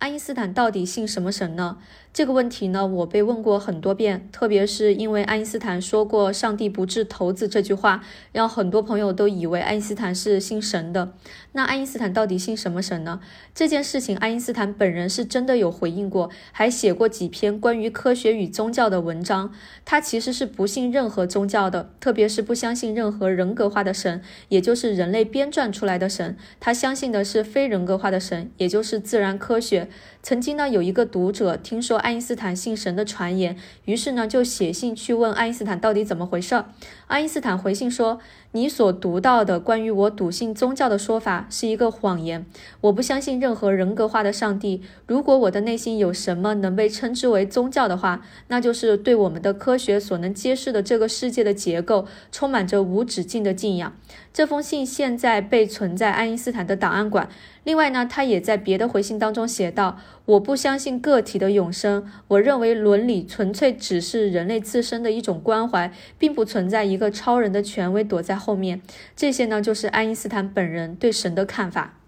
爱因斯坦到底信什么神呢？这个问题呢，我被问过很多遍，特别是因为爱因斯坦说过“上帝不掷骰子”这句话，让很多朋友都以为爱因斯坦是信神的。那爱因斯坦到底信什么神呢？这件事情，爱因斯坦本人是真的有回应过，还写过几篇关于科学与宗教的文章。他其实是不信任何宗教的，特别是不相信任何人格化的神，也就是人类编撰出来的神。他相信的是非人格化的神，也就是自然科学。曾经呢，有一个读者听说爱因斯坦信神的传言，于是呢就写信去问爱因斯坦到底怎么回事儿。爱因斯坦回信说：“你所读到的关于我笃信宗教的说法是一个谎言。我不相信任何人格化的上帝。如果我的内心有什么能被称之为宗教的话，那就是对我们的科学所能揭示的这个世界的结构充满着无止境的敬仰。”这封信现在被存在爱因斯坦的档案馆。另外呢，他也在别的回信当中写道：“我不相信个体的永生，我认为伦理纯粹只是人类自身的一种关怀，并不存在一个超人的权威躲在后面。”这些呢，就是爱因斯坦本人对神的看法。